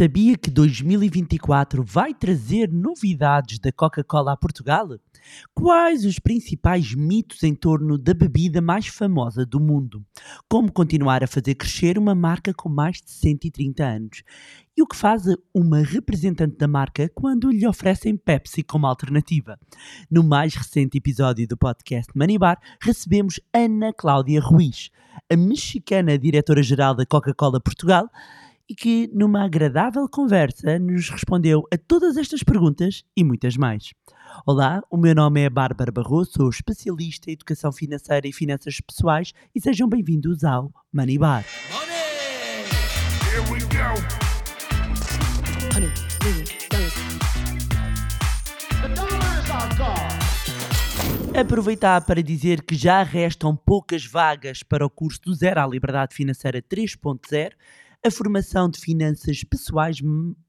Sabia que 2024 vai trazer novidades da Coca-Cola a Portugal? Quais os principais mitos em torno da bebida mais famosa do mundo? Como continuar a fazer crescer uma marca com mais de 130 anos? E o que faz uma representante da marca quando lhe oferecem Pepsi como alternativa? No mais recente episódio do podcast Manibar, recebemos Ana Cláudia Ruiz, a mexicana diretora-geral da Coca-Cola Portugal, e que, numa agradável conversa, nos respondeu a todas estas perguntas e muitas mais. Olá, o meu nome é Bárbara Barroso, sou especialista em educação financeira e finanças pessoais e sejam bem-vindos ao Money Bar. Money! Here we go! Aproveitar para dizer que já restam poucas vagas para o curso do Zero à Liberdade Financeira 3.0 a formação de finanças pessoais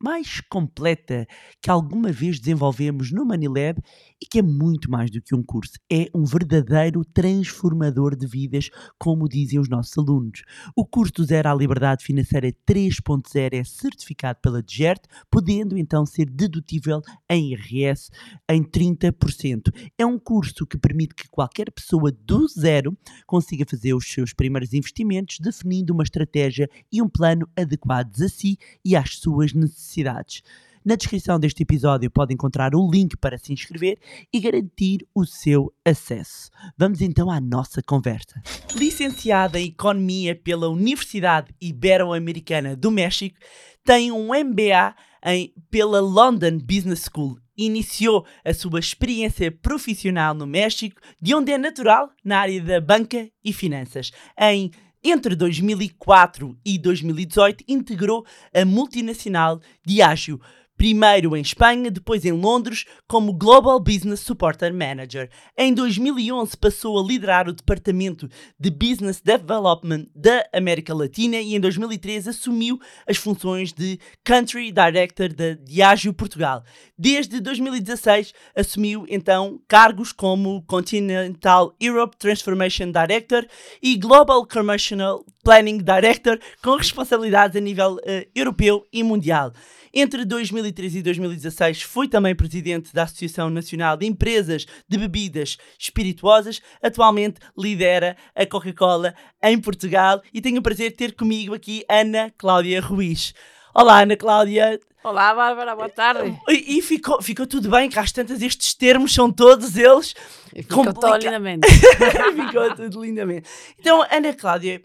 mais completa que alguma vez desenvolvemos no Manilab e que é muito mais do que um curso, é um verdadeiro transformador de vidas, como dizem os nossos alunos. O curso do Zero à Liberdade Financeira 3.0 é certificado pela DGERT, podendo então ser dedutível em IRS em 30%. É um curso que permite que qualquer pessoa do zero consiga fazer os seus primeiros investimentos, definindo uma estratégia e um plano plano adequados a si e às suas necessidades. Na descrição deste episódio pode encontrar o link para se inscrever e garantir o seu acesso. Vamos então à nossa conversa. Licenciada em Economia pela Universidade Ibero-Americana do México, tem um MBA em, pela London Business School. Iniciou a sua experiência profissional no México, de onde é natural na área da banca e finanças. Em entre 2004 e 2018, integrou a multinacional Diageo, primeiro em Espanha, depois em Londres, como Global Business Supporter Manager. Em 2011 passou a liderar o departamento de Business Development da América Latina e em 2013 assumiu as funções de Country Director da Diageo Portugal. Desde 2016 assumiu então cargos como Continental Europe Transformation Director e Global Commercial Planning Director, com responsabilidades a nível uh, europeu e mundial. Entre 2013 e 2016 foi também presidente da Associação Nacional de Empresas de Bebidas Espirituosas. Atualmente lidera a Coca-Cola em Portugal e tenho o prazer de ter comigo aqui Ana Cláudia Ruiz. Olá, Ana Cláudia. Olá, Bárbara, boa tarde. E, e ficou, ficou tudo bem, que às tantas estes termos são todos eles. Ficou tudo lindamente. ficou tudo lindamente. Então, Ana Cláudia,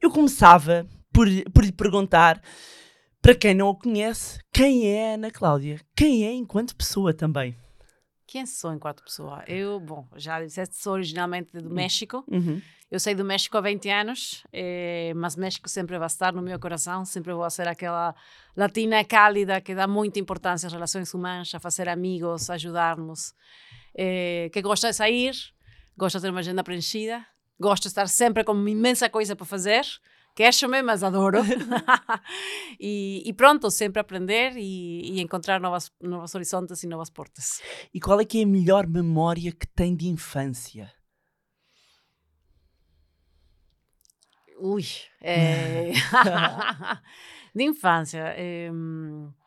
eu começava por, por lhe perguntar para quem não a conhece, quem é a Ana Cláudia? Quem é enquanto pessoa também? Quem sou enquanto pessoa? Eu, bom, já disseste, sou originalmente do México. Uhum. Eu saí do México há 20 anos, eh, mas México sempre vai estar no meu coração. Sempre vou ser aquela latina cálida que dá muita importância às relações humanas, a fazer amigos, a ajudar-nos. Eh, que gosta de sair, gosta de ter uma agenda preenchida, gosta de estar sempre com uma imensa coisa para fazer queixo-me, mas adoro. e, e, pronto, sempre aprender e, e, encontrar novas, novos horizontes e novas portas. E qual é que é a melhor memória que tem de infância? Ui, é... de infância. É...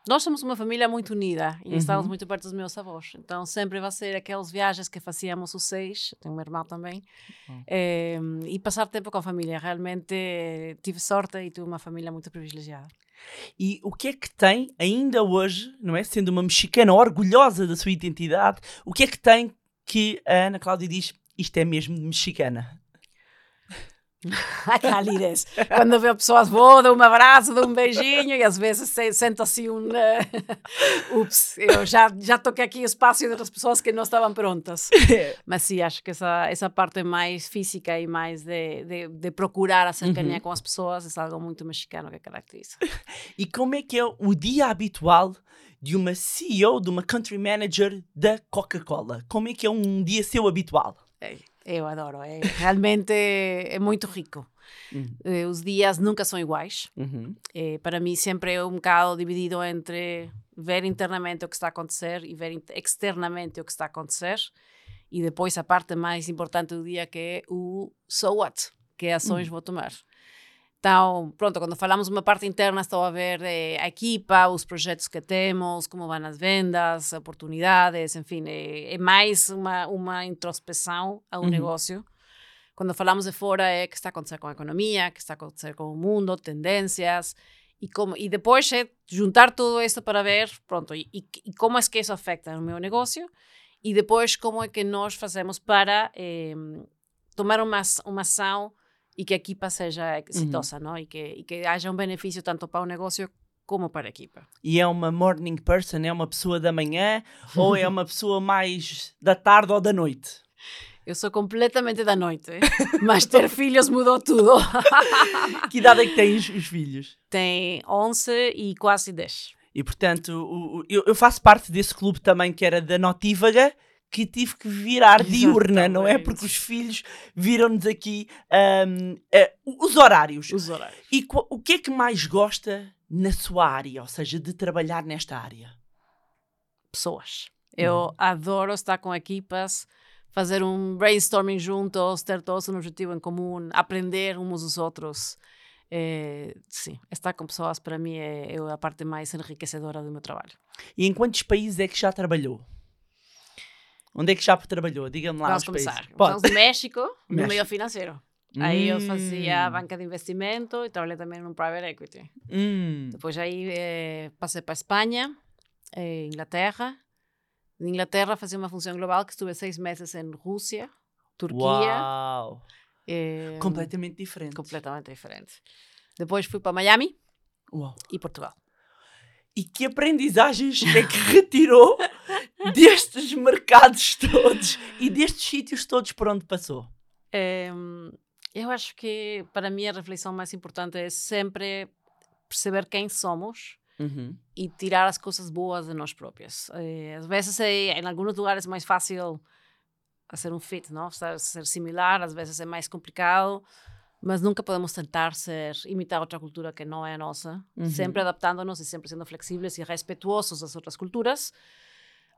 Nós somos uma família muito unida e uhum. estávamos muito perto dos meus avós. Então sempre vai ser aquelas viagens que fazíamos os seis, tenho um irmão também, uhum. e passar tempo com a família. Realmente tive sorte e tive uma família muito privilegiada. E o que é que tem, ainda hoje, não é? Sendo uma mexicana orgulhosa da sua identidade, o que é que tem que a Ana Cláudia diz isto é mesmo mexicana? A calidez. Quando vê pessoas, vou, dou um abraço, dou um beijinho e às vezes sento assim um. Uh, ups, eu já, já toquei aqui o espaço de outras pessoas que não estavam prontas. Mas sim, acho que essa, essa parte mais física e mais de, de, de procurar a cercanía uhum. com as pessoas é algo muito mexicano que caracteriza. E como é que é o dia habitual de uma CEO, de uma country manager da Coca-Cola? Como é que é um dia seu habitual? É. Eu adoro, é, realmente é muito rico. Uhum. Eh, os dias nunca são iguais. Uhum. É, para mim, sempre é um bocado dividido entre ver internamente o que está a acontecer e ver externamente o que está a acontecer. E depois a parte mais importante do dia, que é o so what, que ações uhum. vou tomar. Então, pronto, quando falamos uma parte interna, estou a ver eh, a equipa, os projetos que temos, como vão as vendas, oportunidades, enfim, é, é mais uma, uma introspeção ao uhum. negócio. Quando falamos de fora, é o que está a acontecer com a economia, o que está a acontecer com o mundo, tendências, e, como, e depois é juntar tudo isso para ver, pronto, e, e, como é que isso afeta o meu negócio, e depois como é que nós fazemos para eh, tomar uma, uma ação e que a equipa seja exitosa, uhum. não? E que, e que haja um benefício tanto para o negócio como para a equipa. E é uma morning person? É uma pessoa da manhã ou é uma pessoa mais da tarde ou da noite? Eu sou completamente da noite, mas ter filhos mudou tudo. que idade é que têm os, os filhos? Tem 11 e quase 10. E portanto, eu faço parte desse clube também que era da Notívaga, que tive que virar diurna, não é? Porque os filhos viram-nos aqui um, uh, eh, os horários. Os horários. E o que é que mais gosta na sua área, ou seja, de trabalhar nesta área? Pessoas. Eu hum. adoro estar com equipas, fazer um brainstorming juntos, ter todos um objetivo em comum, aprender uns dos outros. É, sim, estar com pessoas para mim é, é a parte mais enriquecedora do meu trabalho. E em quantos países é que já trabalhou? Onde é que já trabalhou? Diga-me lá. Vamos começar. Vamos do México, no meio financeiro. Hum. Aí eu fazia hum. banca de investimento e trabalhei também no private equity. Hum. Depois aí eh, passei para a Espanha, eh, Inglaterra. Na Inglaterra fazia uma função global que estuve seis meses em Rússia, Turquia. Uau! Eh, completamente diferente. Completamente diferente. Depois fui para Miami Uau. e Portugal. E que aprendizagens é que retirou destes mercados todos e destes sítios todos por onde passou? É, eu acho que para mim a reflexão mais importante é sempre perceber quem somos uhum. e tirar as coisas boas de nós próprios. É, às vezes, é, em alguns lugares, é mais fácil fazer um fit, não? ser similar, às vezes é mais complicado mas nunca podemos tentar ser imitar outra cultura que não é a nossa, uhum. sempre adaptando-nos e sempre sendo flexíveis e respeituosos das outras culturas,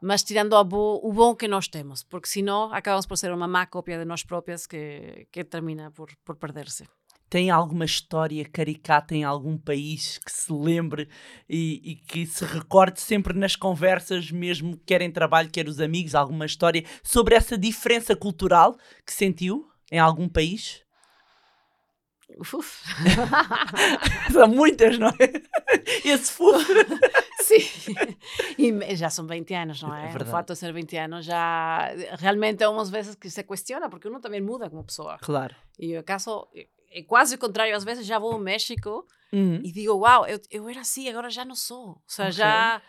mas tirando bo, o bom que nós temos, porque senão acabamos por ser uma má cópia de nós próprias que, que termina por, por perder-se. Tem alguma história caricata em algum país que se lembre e, e, que se recorde sempre nas conversas, mesmo quer em trabalho, quer os amigos, alguma história sobre essa diferença cultural que sentiu em algum país? Uf. são muitas, não é? Esse fuf. Sim. E já são 20 anos, não é? é o fato de ser 20 anos já realmente é umas vezes que se questiona, porque uno também muda como pessoa. Claro. E o caso é quase o contrário. Às vezes já vou ao México uhum. e digo, uau, eu, eu era assim, agora já não sou. Ou seja, okay. já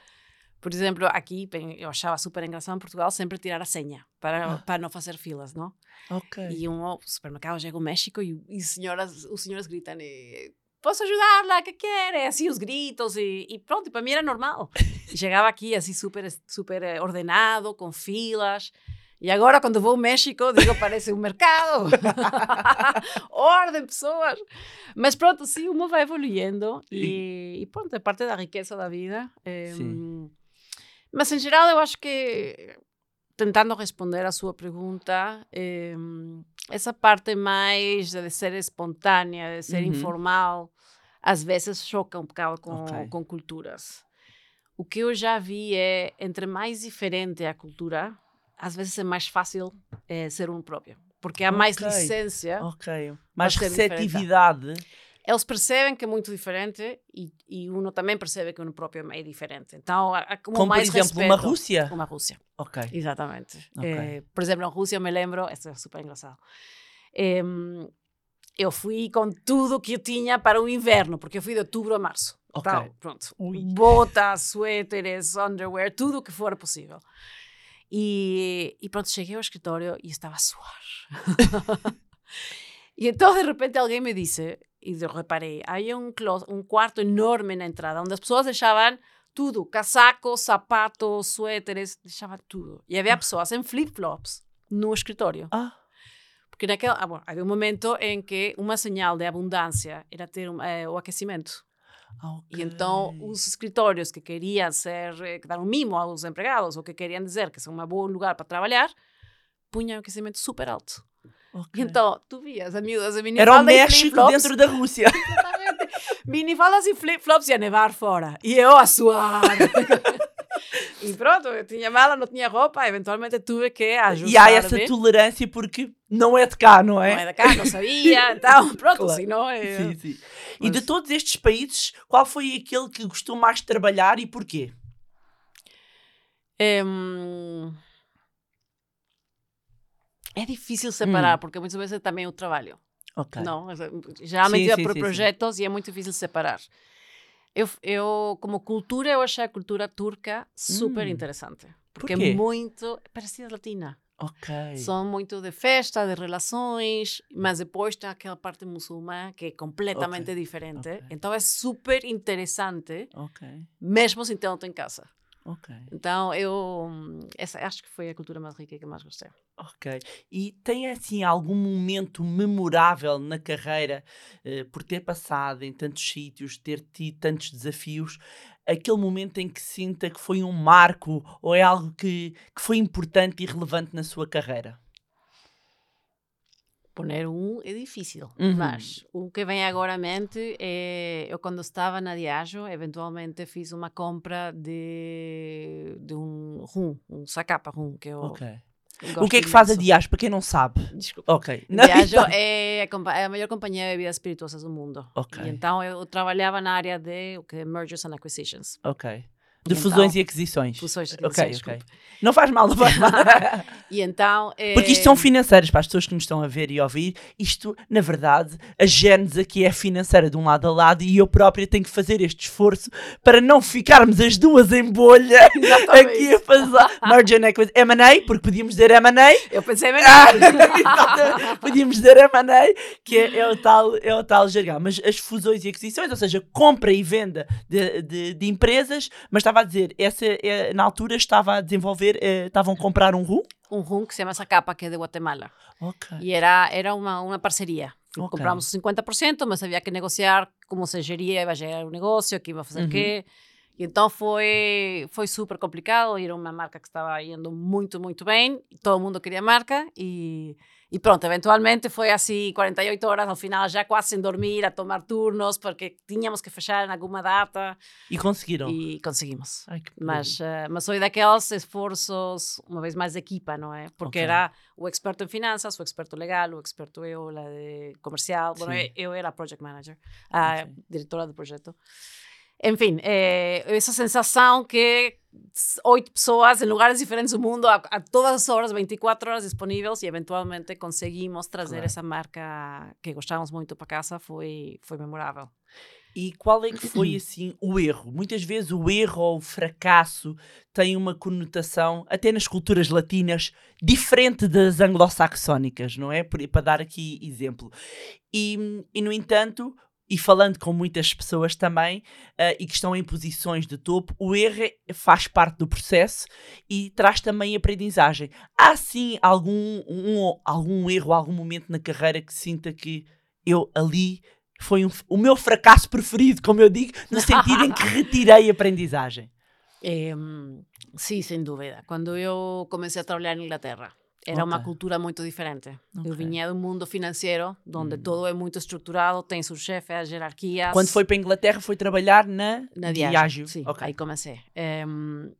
por exemplo, aqui eu achava super engraçado em Portugal sempre tirar a senha para, ah. para não fazer filas, não? Ok. E um supermercado chega ao México e, e senhoras, os senhores gritam e, posso ajudar-la, que quer? É assim os gritos e, e pronto, para mim era normal. E chegava aqui assim super, super eh, ordenado, com filas. E agora, quando vou ao México, digo, parece um mercado. Ordem, pessoas. Mas pronto, sim, o mundo vai evoluindo. E, e, pronto, é parte da riqueza da vida. É, sim. Mas, em geral, eu acho que, tentando responder a sua pergunta, eh, essa parte mais de ser espontânea, de ser uhum. informal, às vezes choca um bocado com, okay. com culturas. O que eu já vi é, entre mais diferente a cultura, às vezes é mais fácil é, ser um próprio. Porque há okay. mais licença. Ok. Mais receptividade eles percebem que é muito diferente e, e uno também percebe que uno próprio é diferente. Então, há como, como mais por exemplo, respeito. uma Rússia? Uma Rússia. Ok. Exatamente. Okay. Eh, por exemplo, na Rússia, me lembro, isso é super engraçado. Eh, eu fui com tudo que eu tinha para o inverno, porque eu fui de outubro a março. Ok. Então, pronto. Ui. Botas, suéteres, underwear, tudo o que for possível. E, e pronto, cheguei ao escritório e estava a suar. e então, de repente, alguém me disse e eu reparei, havia um, quarto enorme na entrada, onde as pessoas deixavam tudo, casacos, sapatos, suéteres, deixavam tudo. E havia ah. pessoas em flip-flops no escritório. Ah. Porque naquele, ah, bom, havia um momento em que uma señal de abundância era ter um, eh, o aquecimento. Okay. E então os escritórios que queriam ser, eh, que dar um mimo aos empregados ou que queriam dizer que são um bom lugar para trabalhar, punham o aquecimento super alto. Okay. Então, tu vias a miúdas a Era o México dentro da Rússia. minifalas e flip-flops e a nevar fora. E eu a suar. e pronto, eu tinha mala, não tinha roupa, eventualmente tive que ajustar. E há essa tolerância porque não é de cá, não é? Não é de cá, não sabia, então pronto, claro. senão é... Sim, sim. Mas... E de todos estes países, qual foi aquele que gostou mais de trabalhar e porquê? Um... É difícil separar, hum. porque muitas vezes é também o trabalho. Ok. Não, geralmente é por projetos e é muito difícil separar. Eu, eu, como cultura, eu achei a cultura turca super hum. interessante. Porque Por é muito. parecida latina. Ok. São muito de festa, de relações, mas depois tem aquela parte muçulmana que é completamente okay. diferente. Okay. Então é super interessante, mesmo ter em casa. Ok. Então eu essa, acho que foi a cultura mais rica que eu mais gostei. Ok. E tem assim algum momento memorável na carreira uh, por ter passado em tantos sítios, ter tido tantos desafios, aquele momento em que sinta que foi um marco ou é algo que, que foi importante e relevante na sua carreira? Poner um é difícil, uhum. mas o que vem agora à mente é eu quando estava na Diageo, eventualmente fiz uma compra de, de um rum, um sacapa rum, que eu okay. O que é que faz a Diageo, para quem não sabe? Desculpa. Ok. Diageo é a, é a maior companhia de bebidas espirituosas do mundo. Ok. E então eu trabalhava na área de o que Mergers and Acquisitions. Ok. De então, fusões e aquisições. Fusões e aquisições. Ok, ok. Não faz mal, não faz mal. e então. É... Porque isto são financeiras, para as pessoas que nos estão a ver e a ouvir. Isto, na verdade, a Gênesis aqui é financeira de um lado a lado e eu própria tenho que fazer este esforço para não ficarmos as duas em bolha Exatamente. aqui a fazer. Margin Equity. M&A, porque podíamos dizer M&A. Eu pensei M&A. podíamos dizer M&A, que é, é, o tal, é o tal jargão. Mas as fusões e aquisições, ou seja, compra e venda de, de, de empresas, mas estava a dizer, essa, é, na altura estava a desenvolver, é, estavam a comprar um rum? Um rum que se chama essa capa, que é de Guatemala. Ok. E era, era uma, uma parceria. Okay. Compramos 50%, mas havia que negociar como se geria, ia gerar o negócio, que ia fazer uhum. quê. E então foi, foi super complicado. Era uma marca que estava indo muito, muito bem. Todo mundo queria a marca. E e pronto, eventualmente foi assim 48 horas ao final, já quase sem dormir, a tomar turnos, porque tínhamos que fechar em alguma data. E conseguiram? E conseguimos. Ai, mas, uh, mas foi daqueles esforços, uma vez mais, de equipa, não é? Porque okay. era o experto em finanças, o experto legal, o experto eu, la de comercial. Bueno, eu era project manager, a okay. diretora do projeto. Enfim, é, essa sensação que oito pessoas em lugares diferentes do mundo, a, a, todas as horas, 24 horas disponíveis e eventualmente conseguimos trazer claro. essa marca que gostávamos muito para casa, foi, foi memorável. E qual é que foi assim o erro? Muitas vezes o erro ou o fracasso tem uma conotação, até nas culturas latinas, diferente das anglo-saxónicas, não é? Para dar aqui exemplo. E, e no entanto, e falando com muitas pessoas também uh, e que estão em posições de topo, o erro é, faz parte do processo e traz também aprendizagem. Há sim algum, um, algum erro, algum momento na carreira que sinta que eu ali foi um, o meu fracasso preferido, como eu digo, no sentido em que retirei aprendizagem? É, sim, sem dúvida. Quando eu comecei a trabalhar na Inglaterra, era okay. uma cultura muito diferente. Okay. Eu vinha do mundo financeiro, onde hum. todo é muito estruturado, tem seu chefe, as hierarquias. Quando foi para a Inglaterra, foi trabalhar na, na Diageo. Sim, okay. aí comecei. Um,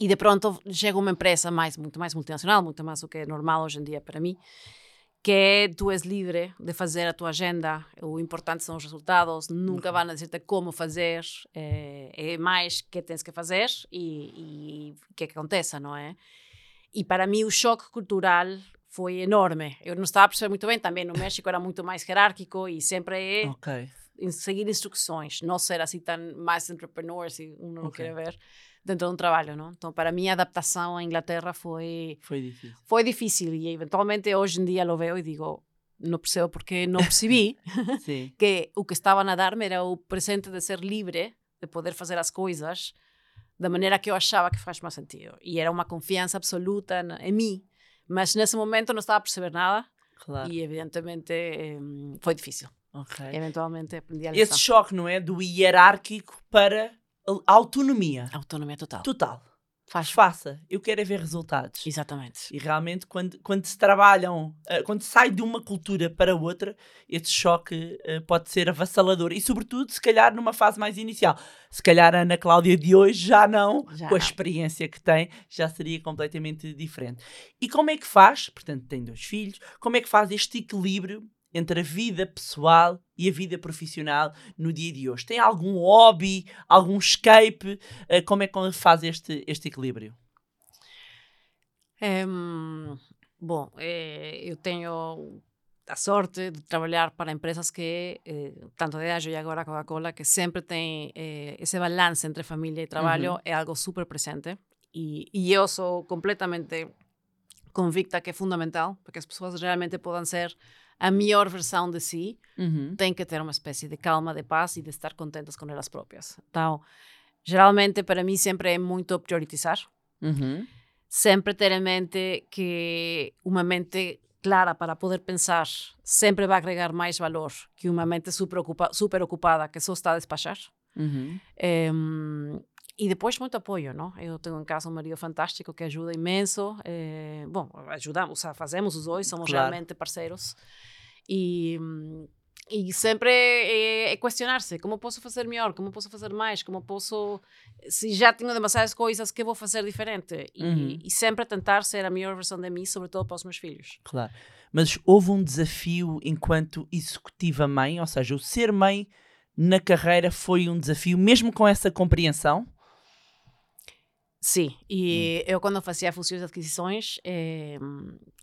e de pronto chega uma empresa mais, muito mais multinacional, muito mais do que é normal hoje em dia para mim, que é, tu és livre de fazer a tua agenda, o importante são os resultados, nunca vão dizer-te como fazer, é, é mais que tens que fazer e o que é que aconteça, não é? E para mim o choque cultural foi enorme. Eu não estava a perceber muito bem, também no México era muito mais hierárquico e sempre é okay. seguir instruções, não ser assim tão mais entrepreneur, se um não okay. quer ver, dentro de um trabalho, não? Então, para mim, a adaptação à Inglaterra foi... Foi difícil. Foi difícil e, eventualmente, hoje em dia lo vejo e digo, não percebo porque não percebi que o que estavam a dar-me era o presente de ser livre, de poder fazer as coisas da maneira que eu achava que faz mais sentido. E era uma confiança absoluta em mim. Mas nesse momento não estava a perceber nada. Claro. E evidentemente foi difícil. Okay. Eventualmente aprendi a lição. Esse choque, não é? Do hierárquico para autonomia. Autonomia total. Total. Faz. Faça. Eu quero é ver resultados. Exatamente. E realmente, quando, quando se trabalham, uh, quando se sai de uma cultura para outra, esse choque uh, pode ser avassalador. E, sobretudo, se calhar numa fase mais inicial. Se calhar a Ana Cláudia de hoje já não, já com a experiência que tem, já seria completamente diferente. E como é que faz? Portanto, tem dois filhos. Como é que faz este equilíbrio entre a vida pessoal e a vida profissional no dia de hoje? Tem algum hobby, algum escape? Uh, como é que faz este, este equilíbrio? Um, bom, eh, eu tenho a sorte de trabalhar para empresas que, eh, tanto de Diageo e agora Coca-Cola, que sempre tem eh, esse balance entre família e trabalho, é algo super presente. E, e eu sou completamente convicta que é fundamental para que as pessoas realmente possam ser a melhor versão de si, uhum. tem que ter uma espécie de calma, de paz e de estar contentas com elas próprias. Então, geralmente, para mim, sempre é muito priorizar. Uhum. Sempre ter em mente que uma mente clara para poder pensar sempre vai agregar mais valor que uma mente super, ocupa super ocupada que só está a despachar. Uhum. Um, e depois muito apoio, não? Eu tenho em casa um marido fantástico que ajuda imenso. Eh, bom, ajudamos, fazemos os dois, somos claro. realmente parceiros. E, e sempre é, é questionar-se: como posso fazer melhor? Como posso fazer mais? Como posso. Se já tenho demasiadas coisas, que vou fazer diferente? E, uhum. e sempre tentar ser a melhor versão de mim, sobretudo para os meus filhos. Claro. Mas houve um desafio enquanto executiva mãe, ou seja, o ser mãe na carreira foi um desafio, mesmo com essa compreensão? Sim, e hum. eu quando fazia fusões e aquisições, eh,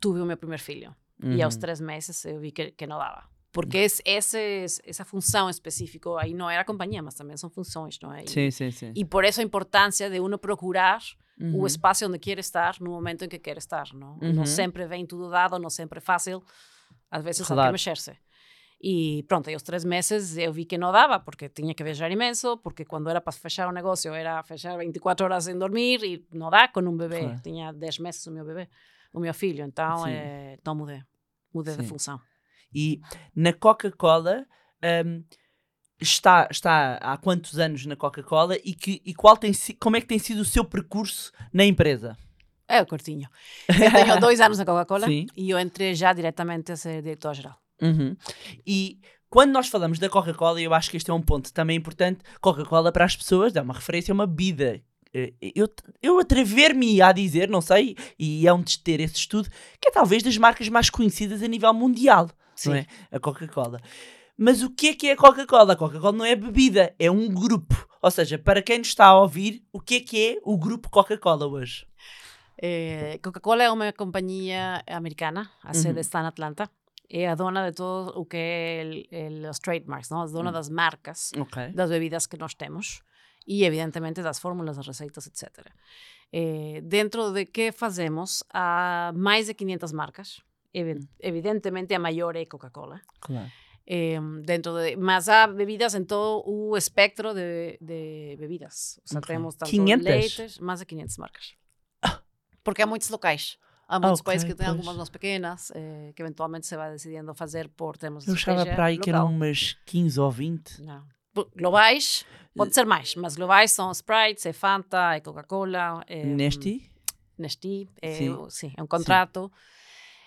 tive o meu primeiro filho. Uhum. E aos três meses eu vi que, que não dava. Porque uhum. esse, esse, essa função específica aí não era companhia, mas também são funções, não é? E, sim, sim, sim. E por isso a importância de uno procurar uhum. o espaço onde quer estar no momento em que quer estar, não? Não uhum. sempre vem tudo dado, não sempre é fácil. Às vezes claro. há que mexer-se. E pronto, aí aos três meses eu vi que não dava, porque tinha que viajar imenso, porque quando era para fechar o negócio era fechar 24 horas sem dormir e não dá com um bebê. Claro. Tinha 10 meses o meu bebê, o meu filho, então, é, então mudei, mudei Sim. de função. E na Coca-Cola um, está, está há quantos anos na Coca-Cola e, que, e qual tem, como é que tem sido o seu percurso na empresa? É o curtinho. Eu tenho dois anos na Coca-Cola e eu entrei já diretamente a ser diretor-geral. Uhum. E quando nós falamos da Coca-Cola, eu acho que este é um ponto também importante. Coca-Cola para as pessoas é uma referência, é uma bebida. Eh, eu, eu atrever-me a dizer, não sei, e é um de ter esse estudo, que é talvez das marcas mais conhecidas a nível mundial, Sim. não é? A Coca-Cola. Mas o que é que é a Coca-Cola? A Coca-Cola não é bebida, é um grupo. Ou seja, para quem nos está a ouvir, o que é que é o grupo Coca-Cola hoje? Eh, Coca-Cola é uma companhia americana, a sede uhum. está em Atlanta é a dona de todo o que é el, el, os trademarks, não? a dona mm. das marcas okay. das bebidas que nós temos e, evidentemente, das fórmulas, das receitas, etc. Eh, dentro de que fazemos, há mais de 500 marcas. Mm. Evidentemente, a maior é Coca-Cola. Claro. Eh, dentro de, mas há bebidas em todo o espectro de, de bebidas. O sea, okay. temos tanto 500? leites, mais de 500 marcas. Ah. Porque há muitos locais. Há muitos okay, países que têm pois. algumas mais pequenas, eh, que eventualmente se vai decidindo fazer por termos de Eu achava para aí local. que eram umas 15 ou 20. Não. Globais, pode ser mais, mas globais são Sprite, é Fanta, é Coca-Cola. É, Nesti? Nesti, é, sim. sim. é um contrato.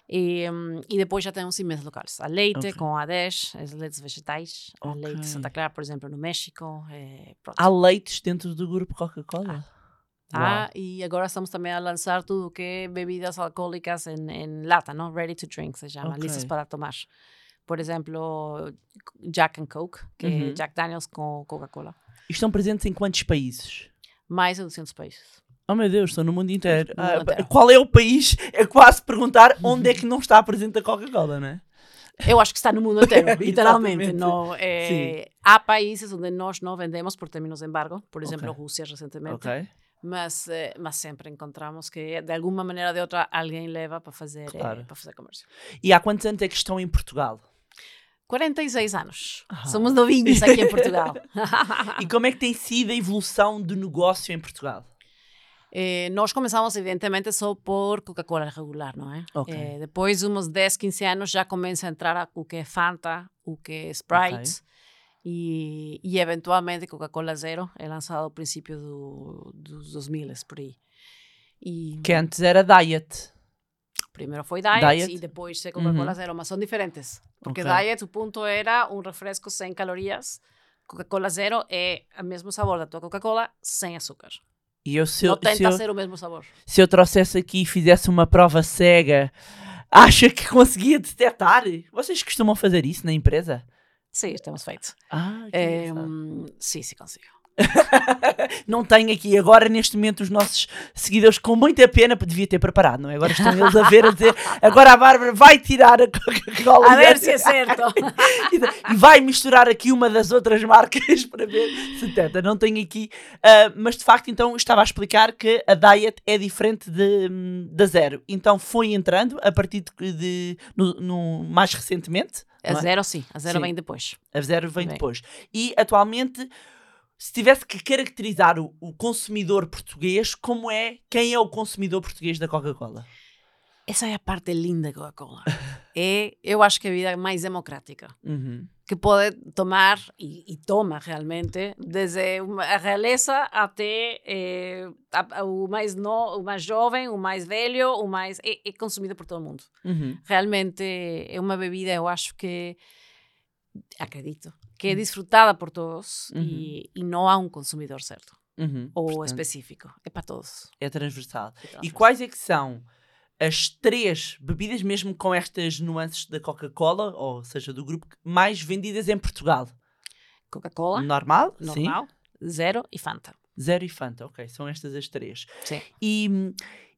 E, um, e, depois já temos imensos locais. A leite okay. com a 10, as leites vegetais. Okay. A leite Santa Clara, por exemplo, no México. É, Há leites dentro do grupo Coca-Cola? Ah. Ah, e agora estamos também a lançar tudo que é bebidas alcoólicas em, em lata, não? Ready to drink se chama, okay. listas para tomar. Por exemplo, Jack and Coke, que uhum. é Jack Daniels com Coca-Cola. Estão presentes em quantos países? Mais de 200 países. Oh meu Deus, estão no mundo inteiro. No mundo ah, inteiro. Qual é o país? É quase perguntar onde é que não está presente a Coca-Cola, não é? Eu acho que está no mundo inteiro, literalmente. no, eh, há países onde nós não vendemos por termos de embargo, por exemplo, okay. Rússia recentemente. Okay mas, eh, mas sempre encontramos que de alguma maneira ou de outra alguém leva para fazer, eh, claro. eh, para fazer comércio. E há quantos anos é que estão em Portugal? 46 anos. Ah. Somos novinhos aqui em Portugal. e como é que tem sido a evolução do negócio em Portugal? Eh, nós começamos, evidentemente, só por Coca-Cola regular, não é? Okay. Eh, depois de uns 10, 15 anos, já começa a entrar o que é Fanta, o que é Sprite. Okay e, e eventualmente Coca-Cola Zero é lançado ao princípio do, dos 2000, por aí. E Que antes era diet. primeiro foi Diet, Diet. e depois Coca-Cola Uhum. Zero, mas são diferentes. Porque Ok. Diet, o ponto era um refresco sem calorias. Coca-Cola Zero é o mesmo sabor da tua Coca-Cola sem açúcar. E eu, se, eu, Não tenta se, eu, ser o mesmo sabor. se eu trouxesse aqui e fizesse uma prova cega, acha que conseguia detectar? Vocês costumam fazer isso na empresa? Sim, temos feito. Ah, que É, hum, sim, sim, consigo. não tenho aqui agora, neste momento, os nossos seguidores com muita pena, porque devia ter preparado, não é? Agora estão eles a ver, a dizer, agora a Bárbara vai tirar a Coca-Cola A e ver se é certo. e vai misturar aqui uma das outras marcas para ver se tenta. Não tenho aqui, ah, mas de facto, então estava a explicar que a Diet é diferente de, hum, da Zero. Então foi entrando a partir de, de- no, no- mais recentemente. A é? zero, sim. A zero Sim. vem depois. A Zero vem Bem. depois. E atualmente, se tivesse que caracterizar o, o consumidor português, como é, quem é o consumidor português da Coca-Cola? Essa é a parte linda da Coca-Cola. é, eu acho que a vida é mais democrática. Uhum. que pode tomar e, e toma realmente desde a realeza até eh, a- a- o mais no, o mais jovem, o mais velho, o mais é, é consumido por todo mundo. Uhum. Realmente é uma bebida, eu acho que acredito que é disfrutada por todos e, e não há um consumidor certo Uhum. ou Portanto, específico. É para todos. É transversal. É E transversal. quais é que são as três bebidas, mesmo com estas nuances da Coca-Cola, ou seja, do grupo, mais vendidas em Portugal? Coca-Cola, Normal? normal, zero e Fanta. Sim. Zero e Fanta, ok. São estas as três. Sim. E hum,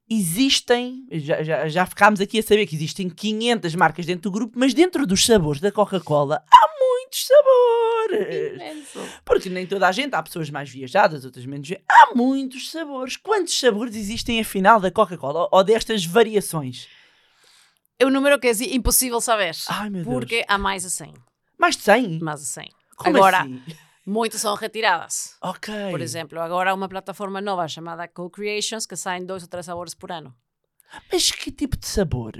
existem, já, já, já ficámos aqui a saber que existem 500 marcas dentro do grupo, mas dentro dos sabores da Coca-Cola há muitos sabores. Imenso. Porque nem toda a gente, há pessoas mais viajadas, outras menos. vi- Há muitos sabores. Quantos sabores existem afinal da Coca-Cola ou destas variações? É um número que é impossível saber. Ai meu Deus. Porque há mais de 100. Mais de 100? Mais de 100. Como Agora, assim? muitas são retiradas. Ok. Por exemplo, agora há uma plataforma nova chamada Co-Creations que saem dois ou três sabores por ano. Mas que tipo de sabor?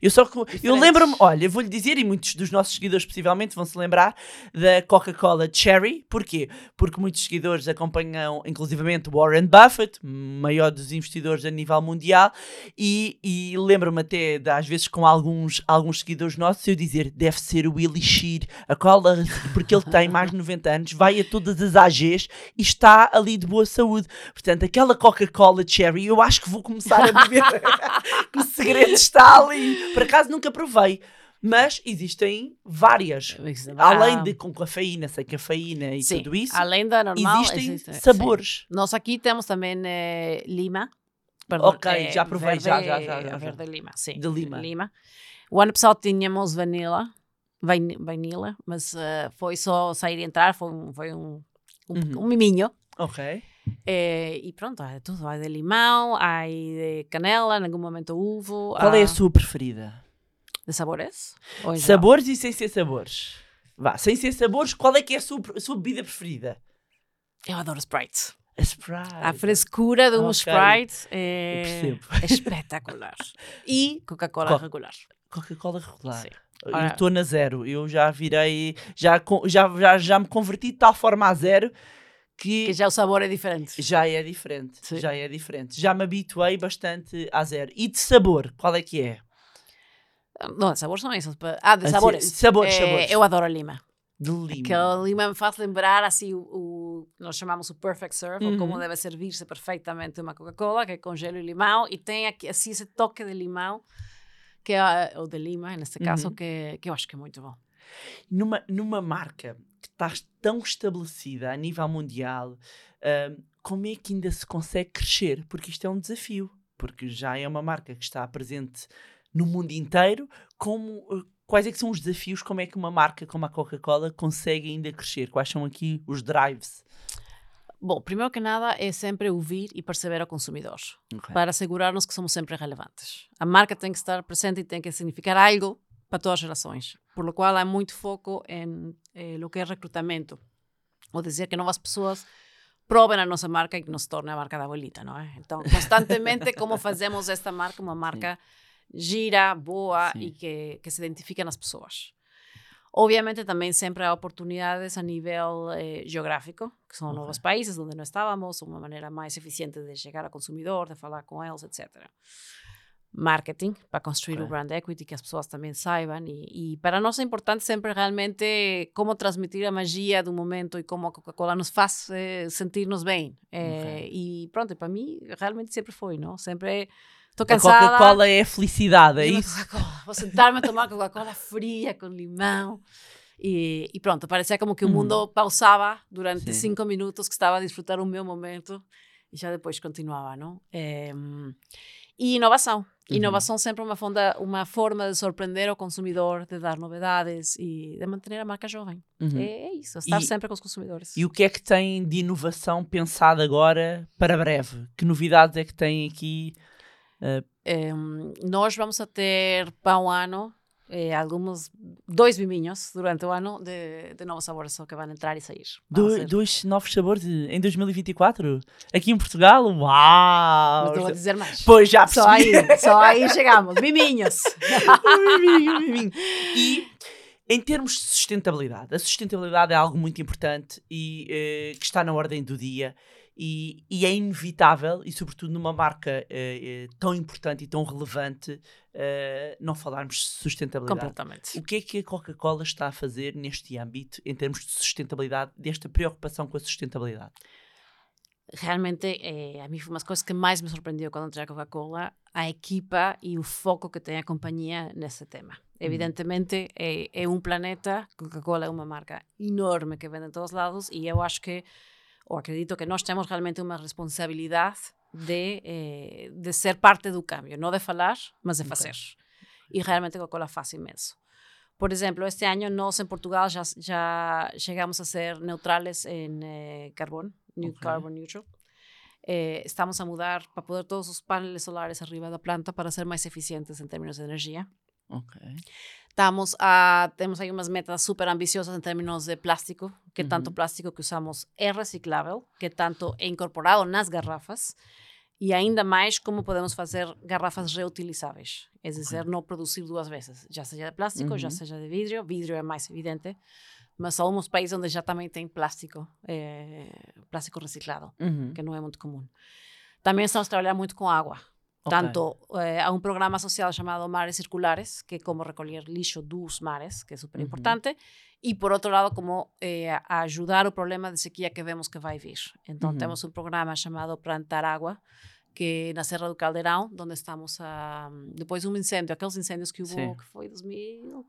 Eu só que- eu lembro-me, olha, vou-lhe dizer, e muitos dos nossos seguidores possivelmente vão se lembrar da Coca-Cola Cherry. Porquê? Porque muitos seguidores acompanham, inclusivamente, Warren Buffett, maior dos investidores a nível mundial, e, e lembro-me até, de, às vezes, com alguns, alguns seguidores nossos, eu dizer, deve ser o Elixir, a cola, porque ele tem mais de 90 anos, vai a todas as AGs e está ali de boa saúde. Portanto, aquela Coca-Cola Cherry, eu acho que vou começar a beber. que o segredo está ali. Por acaso nunca provei. Mas existem várias. Além Ah, de com cafeína, sem cafeína e sim, tudo isso, além da normal, existem existe- sim. sabores. Nós aqui temos também eh, lima. Perdão, Ok, eh, já provei, já, já, já, já, já. Verde lima, sim. De lima. O ano passado tínhamos vanilla, vanilla, mas eh, foi só sair e entrar, foi um, foi um, um, Uhum. um miminho. Ok. Eh, e pronto, há de tudo. Há de limão, há de canela, em algum momento uvo. Qual é há a sua preferida? De sabores? Sabores e sem ser sabores. Vá, sem ser sabores, qual é que é a sua, a sua bebida preferida? Eu adoro Sprite. A Sprite. A frescura de um Ok. Sprite é, é espetacular. E Coca-Cola Co- regular. Coca-Cola regular. Sim. Eu estou na zero. Eu já virei. Já, já, já, já me converti de tal forma a zero que, Que já o sabor é diferente. já é diferente. Sim. Já é diferente. Já me habituei bastante a zero. E de sabor, qual é que é? Não, de sabores são esses. pa- Ah, de Assim, sabores. sabores, Eh, sabores. Eu adoro a lima. De lima. Aquele lima me faz lembrar assim o, o- nós chamamos o perfect serve, ou como Uhum. deve servir-se perfeitamente uma Coca-Cola, que é com gelo e limão, e tem aqui assim esse toque de limão, que é, ou de lima, neste caso, Uhum. que, que eu acho que é muito bom. numa, numa marca que está tão estabelecida a nível mundial, ahm, como é que ainda se consegue crescer? Porque isto é um desafio. Porque já é uma marca que está presente no mundo inteiro. Como, eh, quais é que são os desafios? Como é que uma marca como a Coca-Cola consegue ainda crescer? Quais são aqui os drives? Bom, primeiro que nada é sempre ouvir e perceber ao consumidor, Ok. para asegurarmos que somos sempre relevantes. A marca tem que estar presente e tem que significar algo para todas as relações, por lo qual há muito foco em eh, lo que é recrutamento, ou dizer que novas pessoas provem a nossa marca e que nos torne a marca da abuelita, não é? Então, constantemente, como fazemos esta marca uma marca gira, boa Sim. e que, que se identifica nas pessoas. Obviamente também sempre há oportunidades a nível eh, geográfico, que são novos países onde não estávamos, uma maneira mais eficiente de chegar ao consumidor, de falar com eles, etc. Marketing, para construir okay. o brand equity, que as pessoas também saibam. E, e, para nós é importante sempre realmente como transmitir a magia do momento e como a Coca-Cola nos faz eh, sentir-nos bem. Eh, okay. E pronto, para mim realmente sempre foi, não? Sempre Estou cansada. A Coca-Cola é felicidade, é isso? Vou sentar-me a tomar Coca-Cola fria, com limão. E, e, pronto, parecia como que o mundo hum. pausava durante Sim. cinco minutos que estava a desfrutar o meu momento e já depois continuava, não? É, e inovação. Uhum. Inovação sempre uma, fonda, uma forma de surpreender o consumidor, de dar novidades e de manter a marca jovem. Uhum. É, é, isso, estar e, sempre com os consumidores. E o que é que tem de inovação pensado agora para breve? Que novidades é que tem aqui Uh, nós vamos a ter para um ano eh, alguns dois viminhos durante o ano de, de novos sabores que vão entrar e sair. Do, dois novos sabores em 2024? Aqui em Portugal? Uau! Não estou a dizer mais. Pois já percebi. Só aí, só aí chegamos. Viminhos. viminho, viminho. E em termos de sustentabilidade, a sustentabilidade é algo muito importante e uh, que está na ordem do dia e, e, é inevitável, e sobretudo numa marca uh, tão importante e tão relevante, uh, não falarmos de sustentabilidade. Completamente. O que é que a Coca-Cola está a fazer neste âmbito, em termos de sustentabilidade, desta preocupação com a sustentabilidade? Realmente, é, a mim foi uma das coisas que mais me surpreendeu quando entrei a Coca-Cola, a equipa e o foco que tem a companhia nesse tema. Uhum. Evidentemente, é, é um planeta, Coca-Cola é uma marca enorme que vende em todos os lados, e eu acho que ou acredito que nós temos realmente uma responsabilidade de, eh, de ser parte do cambio, não de falar, mas de fazer. Okay. E realmente a Coca-Cola faz imenso. Por exemplo, este ano nós em Portugal já, já chegamos a ser neutrales em eh, carbono, okay. carbon neutral. Eh, estamos a mudar para poder todos os painéis solares arriba da planta para ser mais eficientes em termos de energia. Okay. Estamos a, temos aí umas metas super ambiciosas em termos de plástico, que uhum. tanto plástico que usamos é reciclável, que tanto é incorporado nas garrafas, e ainda mais como podemos fazer garrafas reutilizáveis, é dizer, não produzir duas vezes, já seja de plástico, uhum. já seja de vidro, vidro é mais evidente, mas há alguns países onde já também tem plástico, é, plástico reciclado, uhum. que não é muito comum. Também estamos a trabalhar muito com água. Okay. Tanto eh, a un programa social chamado Mares Circulares, que como recolher lixo dos mares, que é super importante, uh -huh. e por outro lado, como eh, a ajudar o problema de sequía que vemos que vai vir. Então, uh -huh. temos um programa chamado Plantar Água, que na Serra do Caldeirão, onde estamos a, depois de um incêndio, aqueles incêndios que houve, Sim. que foi 2000,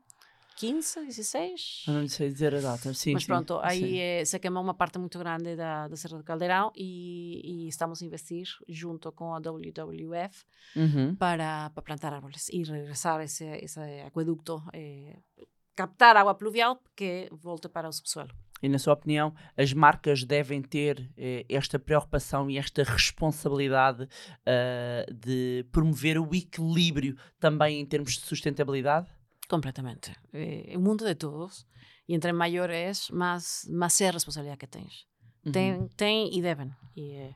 15, 16. Eu não sei dizer a data, sim. Mas pronto, sim, aí eh, se queimou uma parte muito grande da, da Serra do Caldeirão e, e estamos a investir junto com a WWF uhum. para, para plantar árvores e regressar esse, esse aqueducto, eh, captar água pluvial que volte para o subsuelo. E na sua opinião, as marcas devem ter eh, esta preocupação e esta responsabilidade uh, de promover o equilíbrio também em termos de sustentabilidade? Completamente. É o mundo de todos. E entre maiores, mais, mais é a responsabilidade que tens. Uhum. Tem, tem e devem. E,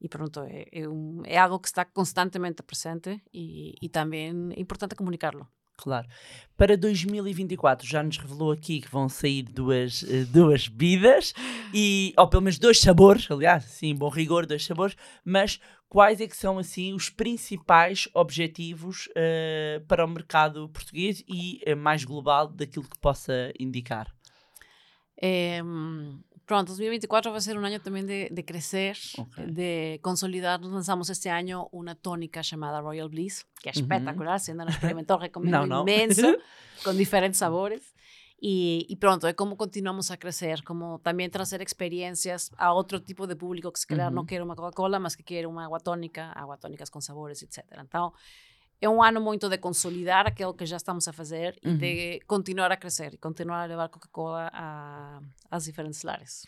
e pronto, é, é, um, é, algo que está constantemente presente e, e também é importante comunicarlo. Claro. Para 2024 já nos revelou aqui que vão sair duas, uh, duas bebidas, e, ou pelo menos dois sabores, aliás, sim, bom rigor, dois sabores, mas quais é que são assim os principais objetivos uh, para o mercado português e uh, mais global daquilo que possa indicar? É, pronto, 2024 vai ser um ano também de, de crescer, okay. de consolidar. Lançamos este ano uma tônica chamada Royal Bliss, que é espetacular, uh -huh. se ainda não experimentou, recomendo não, imenso, com diferentes sabores. E, e, pronto, é como continuamos a crescer, como também trazer experiências a outro tipo de público que se calhar uh -huh. não quer uma Coca-Cola, mas que quer uma água tónica, água tónicas com sabores, etc. Então, é um ano muito de consolidar aquilo que já estamos a fazer e de continuar a crescer e continuar a levar Coca-Cola às diferentes lares.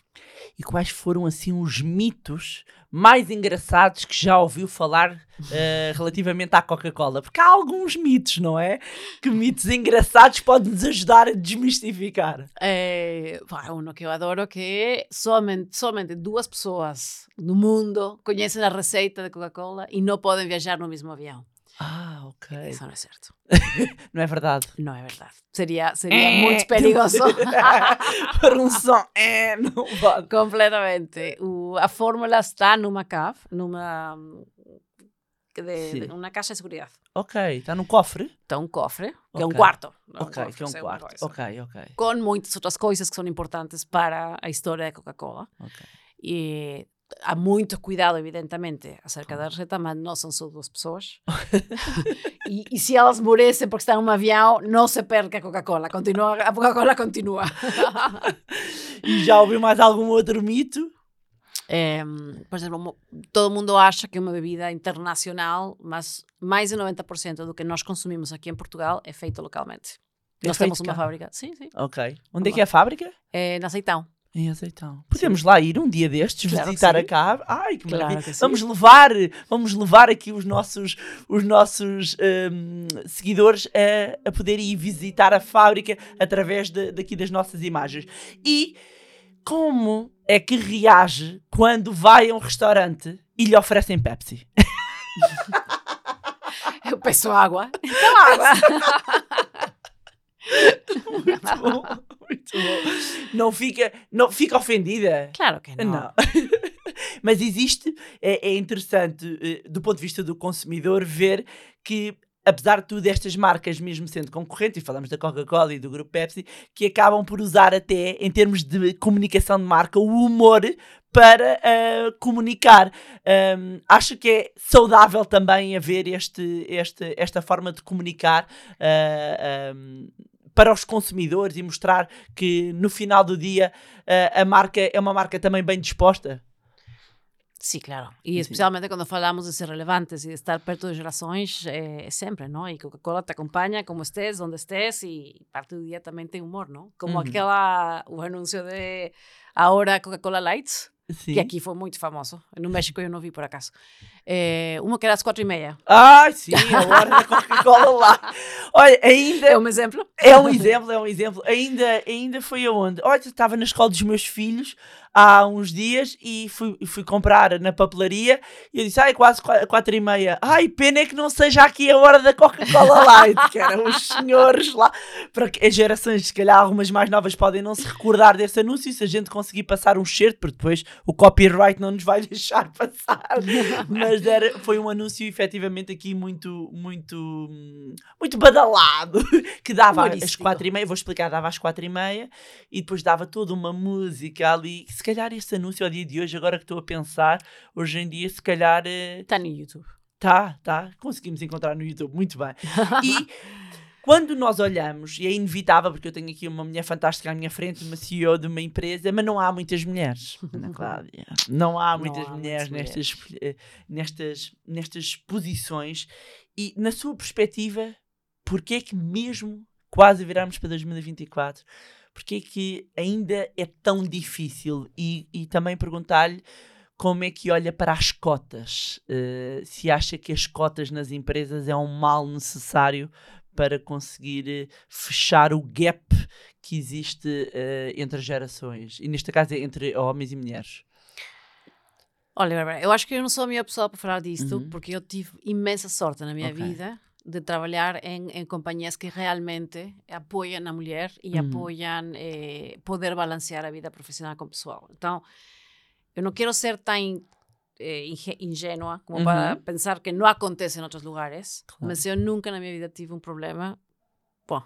E quais foram assim os mitos mais engraçados que já ouviu falar uh, relativamente à Coca-Cola? Porque há alguns mitos, não é? Que mitos engraçados podem nos ajudar a desmistificar. É, um que eu adoro que é somente, somente duas pessoas no mundo conhecem a receita de Coca-Cola e não podem viajar no mesmo avião. Ah, ok. Isso não é certo. não é verdade. Não é verdade. Seria, seria muito perigoso. Para um som. É, não pode. Completamente. A fórmula está numa cave, numa de, de, uma caixa de segurança. Ok, está num cofre? Está um cofre, que okay. é um quarto. ok, um que é um quarto. Ok, ok. Com muitas outras coisas que são importantes para a história da Coca-Cola. Ok. E há muito cuidado, evidentemente, acerca da receita, mas não são só duas pessoas. e, e, se elas morressem porque estão num avião, não se perca a Coca-Cola. Continua, a Coca-Cola continua. e já ouviu mais algum outro mito? É, por exemplo, todo mundo acha que é uma bebida internacional, mas mais de 90% do que nós consumimos aqui em Portugal é feito localmente. É nós temos uma fábrica. Sim, sim. Ok. Onde é que é a fábrica? É na Azeitão. Em azeitão. Podemos sim. lá ir um dia destes, claro visitar a cave. Ai, que claro maravilha. Que vamos levar, vamos levar aqui os nossos, os nossos um, seguidores a, a poder ir visitar a fábrica através de, daqui das nossas imagens. E como é que reage quando vai a um restaurante e lhe oferecem Pepsi? Eu peço água. Então água. muito bom, muito bom. Não fica, não fica ofendida? Claro que não. não. Mas existe, é, é interessante, eh, do ponto de vista do consumidor, ver que apesar de tudo, estas marcas, mesmo sendo concorrentes, e falamos da Coca-Cola e do grupo Pepsi, que acabam por usar até, em termos de comunicação de marca, o humor para uh, comunicar. Um, acho que é saudável também haver este, este, esta forma de comunicar. Uh, um, para os consumidores e mostrar que no final do dia uh, a marca é uma marca também bem disposta. Sí, claro. E especialmente quando falamos de ser relevantes e de estar perto de gerações, é, é sempre, não? E Coca-Cola te acompanha como estés, onde estés, e parte do dia também tem humor, não? Como uhum. aquela, o anúncio de agora Coca-Cola Lights, Sim. que aqui foi muito famoso. No México eu não vi por acaso. É, uma que era às quatro e meia. Ah, sim, a hora da Coca-Cola lá. Olha, ainda... É um exemplo? É um exemplo, é um exemplo. Ainda, ainda foi aonde? Olha, estava na escola dos meus filhos há uns dias e fui, fui comprar na papelaria e eu disse, ai, quase quatro e meia. Ai, pena é que não seja aqui a hora da Coca-Cola Light, que eram os senhores lá. Para que as gerações, se calhar algumas mais novas, podem não se recordar desse anúncio se a gente conseguir passar um certo, porque depois o copyright não nos vai deixar passar. Mas era, foi um anúncio efetivamente aqui muito, muito, muito badalado, que dava às quatro e meia, vou explicar, dava às quatro e meia e depois dava toda uma música ali se calhar este anúncio ao dia de hoje, agora que estou a pensar, hoje em dia, se calhar. Está uh... no YouTube. Tá, tá. Conseguimos encontrar no YouTube. Muito bem. E quando nós olhamos, e é inevitável, porque eu tenho aqui uma mulher fantástica à minha frente, uma CEO de uma empresa, mas não há muitas mulheres, Ana Cláudia. Não há muitas não há mulheres, nestas, mulheres. nestas, nestas posições. E, na sua perspectiva, porquê é que mesmo quase viramos para 2024? porque é que ainda é tão difícil? E, e também perguntar-lhe como é que olha para as cotas. Uh, se acha que as cotas nas empresas é um mal necessário para conseguir uh, fechar o gap que existe uh, entre gerações, e neste caso é entre homens e mulheres. Olha, eu acho que eu não sou a minha pessoa para falar disto, uhum. porque eu tive imensa sorte na minha okay. vida de trabalhar em, em companhias que realmente apoiam a mulher e uhum. apoiam eh, poder balancear a vida profissional com pessoal. Então, eu não quero ser tão eh, ingênua como uhum. para pensar que não acontece em outros lugares, claro. mas eu nunca na minha vida tive um problema. Bom,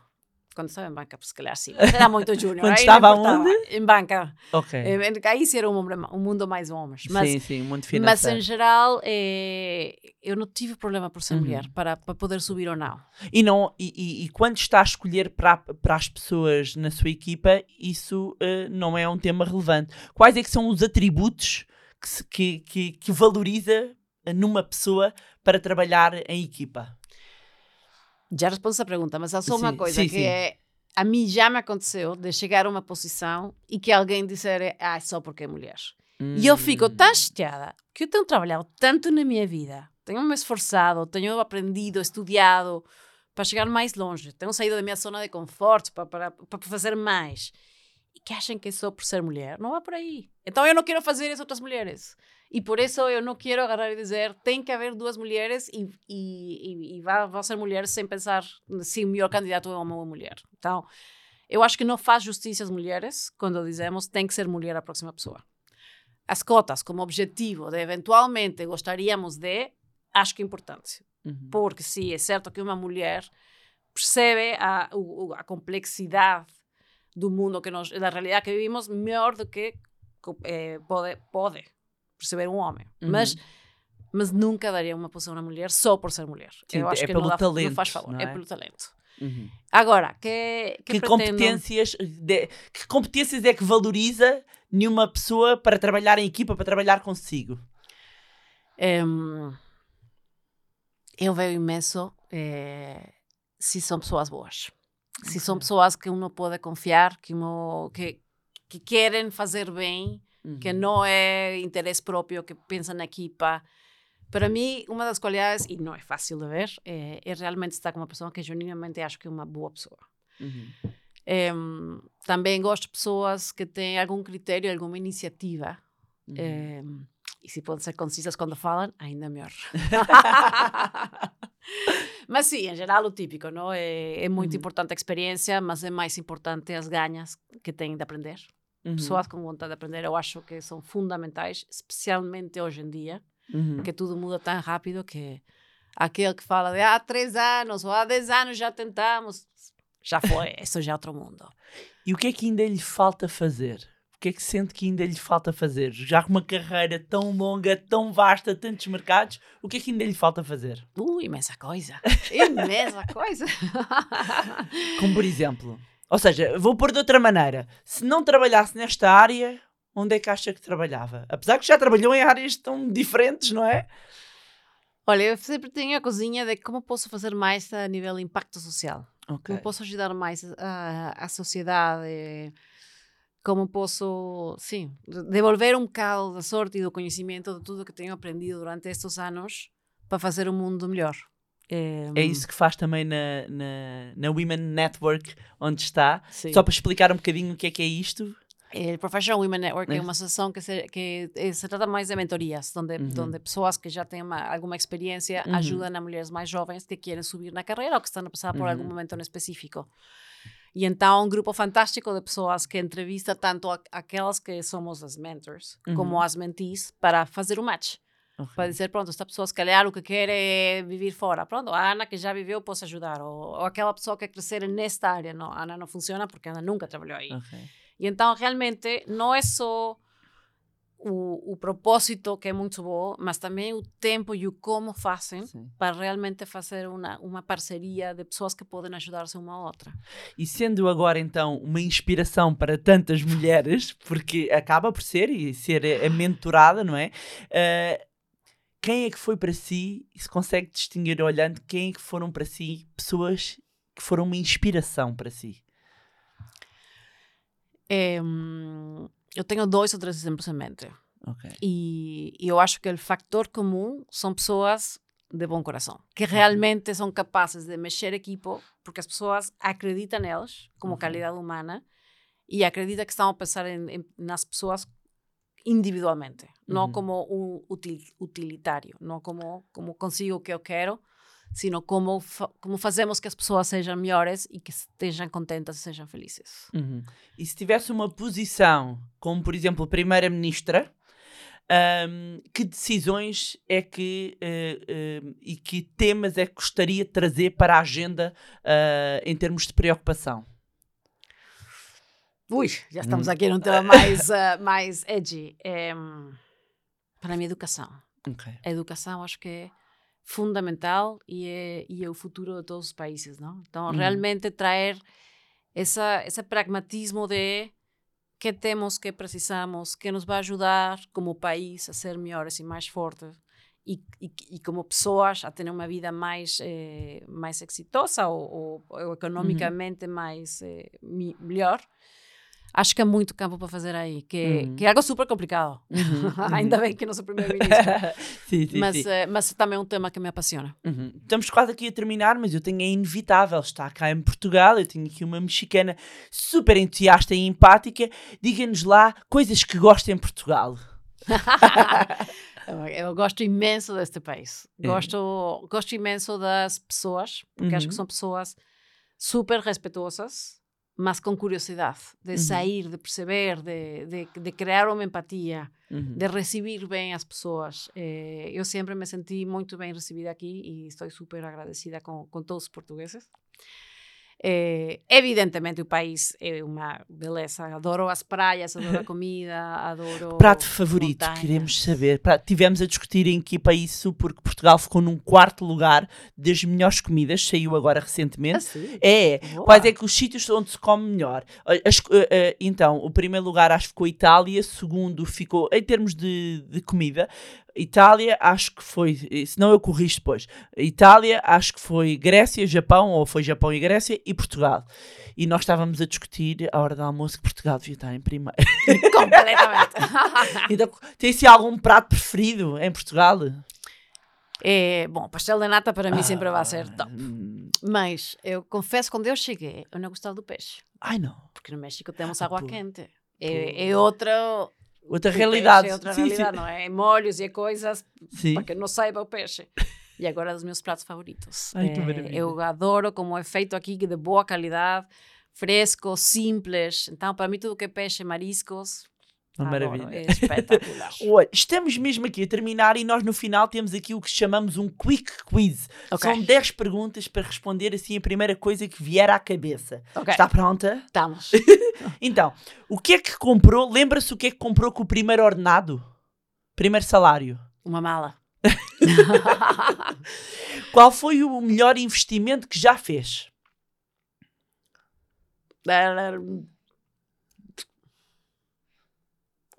quando estava em banca, se calhar sim. Era muito júnior. quando estava onde? Em banca. Ok. Eh, aí sim era um, um mundo mais homens. Mas, sim, sim, muito financeiro. Mas em geral, eh, eu não tive problema por ser uhum. mulher, para, para poder subir ou não. E, não e, e, e, quando está a escolher para, para as pessoas na sua equipa, isso uh, não é um tema relevante. Quais é que são os atributos que, que, que, valoriza numa pessoa para trabalhar em equipa? Já respondo essa pergunta, mas há só uma coisa sim, que sim. é. A mim já me aconteceu de chegar a uma posição e que alguém disser, ah, só porque é mulher. Hum. E eu fico tão hum. chateada que eu tenho trabalhado tanto na minha vida, tenho me esforçado, tenho aprendido, estudado para chegar mais longe, tenho saído da minha zona de conforto para, para, para fazer mais. Que acham que é só por ser mulher. Não é por aí. Então eu não quero fazer as outras mulheres. E por isso eu não quero agarrar e dizer tem que haver duas mulheres e, e, e, e vão ser mulheres sem pensar se o melhor candidato é homem ou mulher. Então, eu acho que não faz justiça às mulheres quando dizemos tem que ser mulher a próxima pessoa. As cotas como objetivo de eventualmente gostaríamos de, acho que é importante. Uhum. Porque sim, é certo que uma mulher percebe a, a complexidade do mundo que nós, da realidade que vivimos melhor do que eh, pode, pode perceber um homem. Uhum. Mas mas nunca daria uma posição à mulher só por ser mulher. Sim, Eu acho é que pelo não, dá, talento, não faz favor, não é? é? pelo talento. Uhum. Agora, que, que, que competências de, que competências é que valoriza nenhuma pessoa para trabalhar em equipa, para trabalhar consigo? Um, eu vejo imenso é, se são pessoas boas. Se são pessoas que uno pode confiar, que, uno, que, que querem fazer bem, uhum. que não é interesse próprio, que pensam na equipa. Para mim, uma das qualidades, e não é fácil de ver, é, é realmente estar com uma pessoa que genuinamente acho que é uma boa pessoa. Uhum. É, também gosto de pessoas que têm algum critério, alguma iniciativa. Uhum. É, e se podem ser concisas quando falam, ainda melhor. mas sim, em geral, o típico, não? É, é muito uhum. importante a experiência, mas é mais importante as ganhas que têm de aprender. Uhum. Pessoas com vontade de aprender, eu acho que são fundamentais, especialmente hoje em dia uhum. porque tudo muda tão rápido que aquele que fala de há três anos ou há dez anos já tentamos, já foi, isso já é outro mundo. E o que é que ainda lhe falta fazer? O que é que sente que ainda lhe falta fazer? Já com uma carreira tão longa, tão vasta, tantos mercados, o que é que ainda lhe falta fazer? Uh, imensa coisa. imensa coisa. Como por exemplo, ou seja, vou pôr de outra maneira. Se não trabalhasse nesta área, onde é que acha que trabalhava? Apesar que já trabalhou em áreas tão diferentes, não é? Olha, eu sempre tenho a cozinha de como posso fazer mais a nível de impacto social. Okay. Como posso ajudar mais a, a sociedade, como posso, sim, devolver um bocado da sorte e do conhecimento de tudo que tenho aprendido durante estes anos para fazer o um mundo melhor. É, é, isso que faz também na, na, na Women Network, onde está. Sim. Só para explicar um bocadinho o que é que é isto. El Professional Women Network é, é uma associação que se, que eh, se trata mais de mentorias, onde, uhum. onde pessoas que já têm uma, alguma experiência uhum. ajudam a mulheres mais jovens que querem subir na carreira ou que estão a passar por uhum. algum momento específico. E então, um grupo fantástico de pessoas que entrevista tanto a, aquelas que somos as mentors como as mentees para fazer um match. Okay. Para dizer, pronto, esta pessoa se calhar o que quer é viver fora. Pronto, a Ana que já viveu posso ajudar. Ou, ou aquela pessoa que quer crescer nesta área. Não, a Ana não funciona porque ela nunca trabalhou aí. Okay. E então, realmente, não é só o, o propósito, que é muito bom, mas também o tempo e o como fazem Sim. para realmente fazer uma, uma parceria de pessoas que podem ajudar-se uma à outra. E sendo agora, então, uma inspiração para tantas mulheres, porque acaba por ser e ser a mentorada, não é? Uh, quem é que foi para si, e se consegue distinguir olhando, quem é que foram para si pessoas que foram uma inspiração para si? É, eu tenho dois ou três exemplos em mente. Okay. E, e, eu acho que o factor comum são pessoas de bom coração, que realmente são capazes de mexer equipo, porque as pessoas acreditam nelas como qualidade humana e acreditam que estão a pensar em, em, nas pessoas individualmente, uhum. não como um util, utilitário, não como, como consigo o que eu quero, sino como, fa como fazemos que as pessoas sejam melhores e que estejam contentas e sejam felizes. Uhum. E se tivesse uma posição, como por exemplo Primeira-Ministra, um, que decisões é que uh, uh, e que temas é que gostaria de trazer para a agenda uh, em termos de preocupação? Ui, já estamos hum. aqui num tema mais, mais edgy. É, para minha educação. Okay. A educação acho que é fundamental e é, e é o futuro de todos os países, não? Então, realmente trazer essa, esse pragmatismo de que temos, que precisamos, que nos vai ajudar como país a ser melhores e mais fortes e, e, e como pessoas a ter uma vida mais eh, mais exitosa ou, ou, ou economicamente uhum. mais eh, melhor. Acho que há muito campo para fazer aí, que, uhum. que é algo super complicado. Uhum. Ainda bem que não sou primeiro-ministro. sim, sim, mas, sim. Uh, mas também é um tema que me apaixona. Uhum. Estamos quase aqui a terminar, mas eu tenho é inevitável estar cá em Portugal. Eu tenho aqui uma mexicana super entusiasta e empática. Diga-nos lá coisas que gosta em Portugal. eu gosto imenso deste país. É. Gosto, gosto imenso das pessoas, porque acho que uhum. são pessoas super respetuosas mas com curiosidade, de sair, de perceber, de, de, de, criar uma empatia, de receber bem as pessoas. Eh, eu sempre me senti muito bem recebida aqui e estou super agradecida com, com todos os portugueses. Eh, evidentemente o país é uma beleza. Adoro as praias, adoro a comida, adoro. Prato favorito, montanhas. queremos saber. Tivemos a discutir em que país isso, porque Portugal ficou num quarto lugar das melhores comidas, saiu agora recentemente. Ah? É, Boa. quais é que os sítios onde se come melhor? As, uh, uh, então, o primeiro lugar acho que ficou Itália, segundo ficou, em termos de, de comida, Itália, acho que foi, se não eu corrijo depois. Itália, acho que foi Grécia, Japão, ou foi Japão e Grécia, e Portugal. E nós estávamos a discutir à hora do almoço que Portugal devia estar em primeiro. Completamente. então, tem-se algum prato preferido em Portugal? É, bom, pastel de nata para mim ah, sempre vai ser top. Hum. Mas eu confesso, quando eu cheguei, eu não gostava do peixe. Ai, não. Porque no México temos água quente. É, é outra outra realidade. É outra sim, realidade, sim. não é? Molhos e coisas sim. para que não saiba o peixe. E agora dos meus pratos favoritos. Ai, é, eu adoro como é feito aqui, de boa qualidade, fresco, simples. Então, para mim, tudo que é peixe, mariscos, uma maravilha. É espetacular. Olha, estamos mesmo aqui a terminar e nós no final temos aqui o que chamamos um quick quiz. Okay. São 10 perguntas para responder assim a primeira coisa que vier à cabeça. Okay. Está pronta? Estamos. então, o que é que comprou? Lembra-se o que é que comprou com o primeiro ordenado? Primeiro salário? Uma mala. Qual foi o melhor investimento que já fez?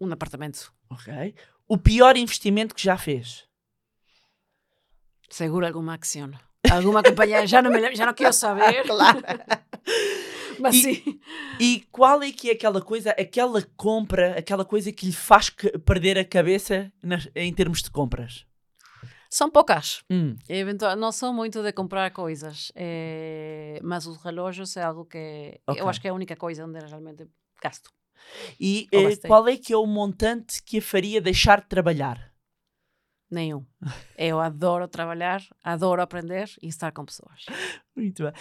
Um apartamento. Ok. O pior investimento que já fez? Seguro alguma ação. Alguma companhia, já não, me, já não quero saber. claro. Mas e, sim. E qual é que é aquela coisa, aquela compra, aquela coisa que lhe faz perder a cabeça nas, em termos de compras? São poucas. Hum. Eventual, não sou muito de comprar coisas, é, mas os relógios é algo que okay. eu acho que é a única coisa onde realmente gasto. E eh, qual é que é o montante que a faria deixar de trabalhar? Nenhum. Eu adoro trabalhar, adoro aprender e estar com pessoas. Muito bem.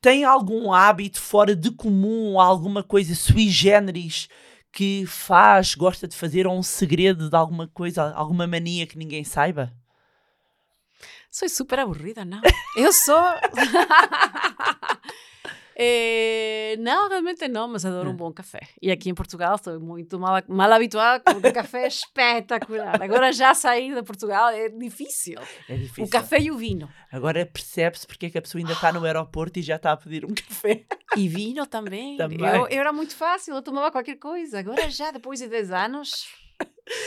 Tem algum hábito fora de comum, alguma coisa sui generis que faz, gosta de fazer, ou um segredo de alguma coisa, alguma mania que ninguém saiba? Sou super aburrida, não? Eu sou. Eh, não, realmente não, mas adoro um bom café. E aqui em Portugal estou muito mal, mal habituada com um café espetacular. Agora já sair de Portugal é difícil. É difícil. O café e o vinho. Agora percebe-se porque é que a pessoa ainda está no aeroporto e já está a pedir um café. E vinho também. também. Eu, eu era muito fácil, eu tomava qualquer coisa. Agora já, depois de 10 anos,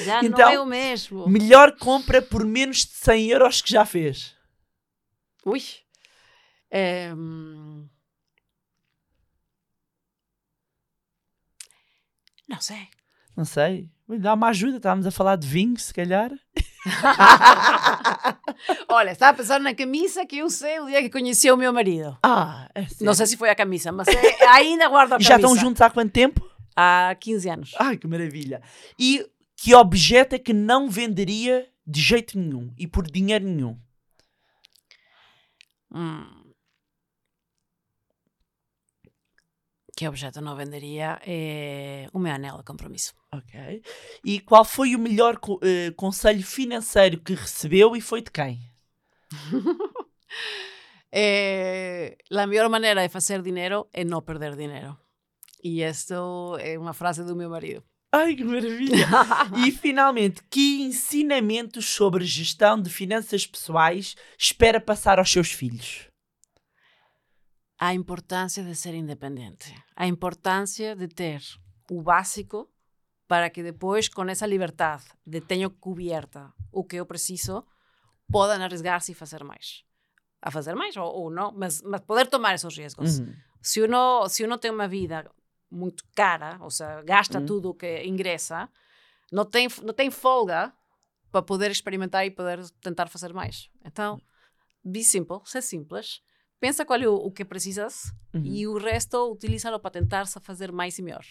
já então, não é o mesmo. Melhor compra por menos de 100 euros que já fez. Ui. É, Não sei. Não sei. Dá uma ajuda, estávamos a falar de vinho, se calhar. Olha, estava a pensar na camisa que eu sei o dia que conheci o meu marido. Ah, é Não sei se foi a camisa, mas é, ainda guardo a camisa. E já estão juntos há quanto tempo? Há 15 anos. Ai, que maravilha. E que objeto é que não venderia de jeito nenhum e por dinheiro nenhum? Hum. Que objeto não venderia é o meu anel de compromisso. Ok. E qual foi o melhor uh, conselho financeiro que recebeu e foi de quem? é, a melhor maneira de fazer dinheiro é não perder dinheiro. E isto é uma frase do meu marido. Ai, que maravilha! e finalmente, que ensinamentos sobre gestão de finanças pessoais espera passar aos seus filhos? A importância de ser independente, a importância de ter o básico para que depois, com essa liberdade de tenho coberta o que eu preciso, podem arriesgar-se e fazer mais. A fazer mais ou, ou não, mas, mas poder tomar esses riscos. Uhum. Se, uno, se uno tem uma vida muito cara, ou seja, gasta uhum. tudo o que ingressa, não tem, não tem folga para poder experimentar e poder tentar fazer mais. Então, be simple, ser simples, pensa qual é o, o que precisas uhum. e o resto utiliza-lo para tentar fazer mais e melhor.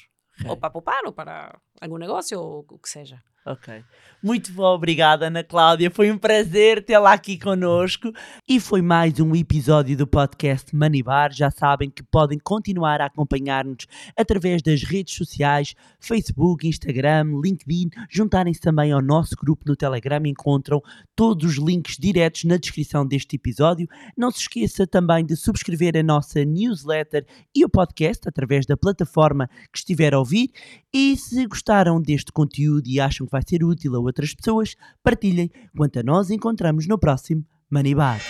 Ou para poupar, ou para algum negócio, ou o que seja. Ok. Muito bom, obrigada, Ana Cláudia. Foi um prazer tê-la aqui conosco. E foi mais um episódio do podcast Manibar. Já sabem que podem continuar a acompanhar-nos através das redes sociais, Facebook, Instagram, LinkedIn. Juntarem-se também ao nosso grupo no Telegram. Encontram todos os links diretos na descrição deste episódio. Não se esqueça também de subscrever a nossa newsletter e o podcast através da plataforma que estiver a ouvir. E se gostaram deste conteúdo e acham que vai ser útil a outras pessoas, partilhem. Quanto a nós, encontramos no próximo Money Bar.